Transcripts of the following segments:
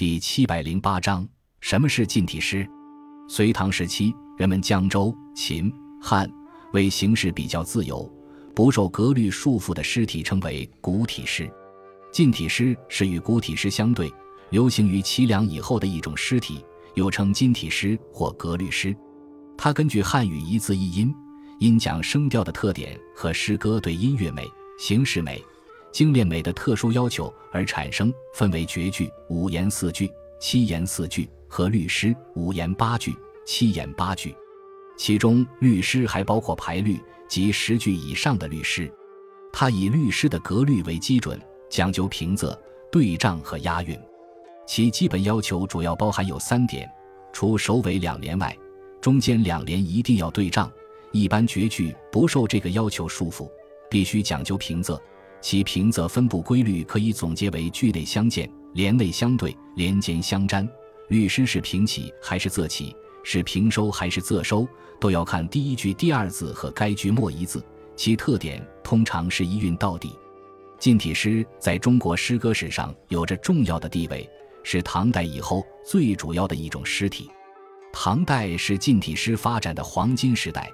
第七百零八章：什么是近体诗？隋唐时期，人们江州、秦、汉为形式比较自由、不受格律束缚的诗体称为古体诗。近体诗是与古体诗相对，流行于凄凉以后的一种诗体，又称近体诗或格律诗。它根据汉语一字一音、音讲声调的特点和诗歌对音乐美、形式美、精炼美的特殊要求而产生，分为绝句、五言四句、七言四句。和律诗五言八句、七言八句，其中律诗还包括排律及十句以上的律诗。它以律诗的格律为基准，讲究平仄、对仗和押韵。其基本要求主要包含有三点：除首尾两联外，中间两联一定要对仗。一般绝句不受这个要求束缚，必须讲究平仄。其平仄分布规律可以总结为句内相间、联内相对、联间相粘。律诗是平起还是仄起，是平收还是仄收，都要看第一句第二字和该句末一字。其特点通常是一韵到底。近体诗在中国诗歌史上有着重要的地位，是唐代以后最主要的一种诗体。唐代是近体诗发展的黄金时代，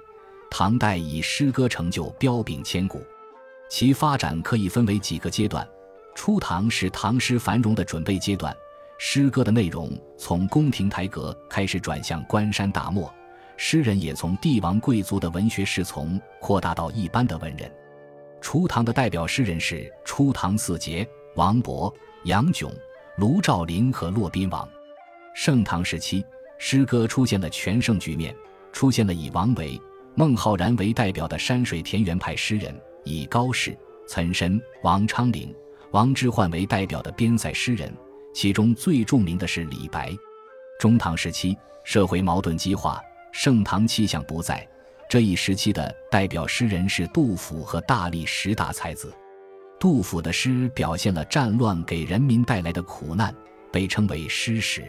唐代以诗歌成就彪炳千古。其发展可以分为几个阶段：初唐是唐诗繁荣的准备阶段。诗歌的内容从宫廷台阁开始转向关山大漠，诗人也从帝王贵族的文学侍从扩大到一般的文人。初唐的代表诗人是初唐四杰：王勃、杨炯、卢照邻和骆宾王。盛唐时期，诗歌出现了全盛局面，出现了以王维、孟浩然为代表的山水田园派诗人，以高适、岑参、王昌龄、王之涣为代表的边塞诗人。其中最著名的是李白。中唐时期，社会矛盾激化，盛唐气象不在。这一时期的代表诗人是杜甫和大历十大才子。杜甫的诗表现了战乱给人民带来的苦难，被称为诗史。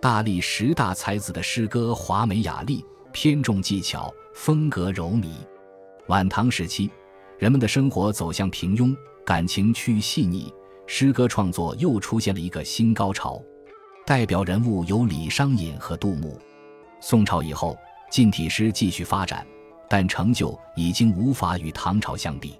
大历十大才子的诗歌华美雅丽，偏重技巧，风格柔靡。晚唐时期，人们的生活走向平庸，感情趋于细腻。诗歌创作又出现了一个新高潮，代表人物有李商隐和杜牧。宋朝以后，近体诗继续发展，但成就已经无法与唐朝相比。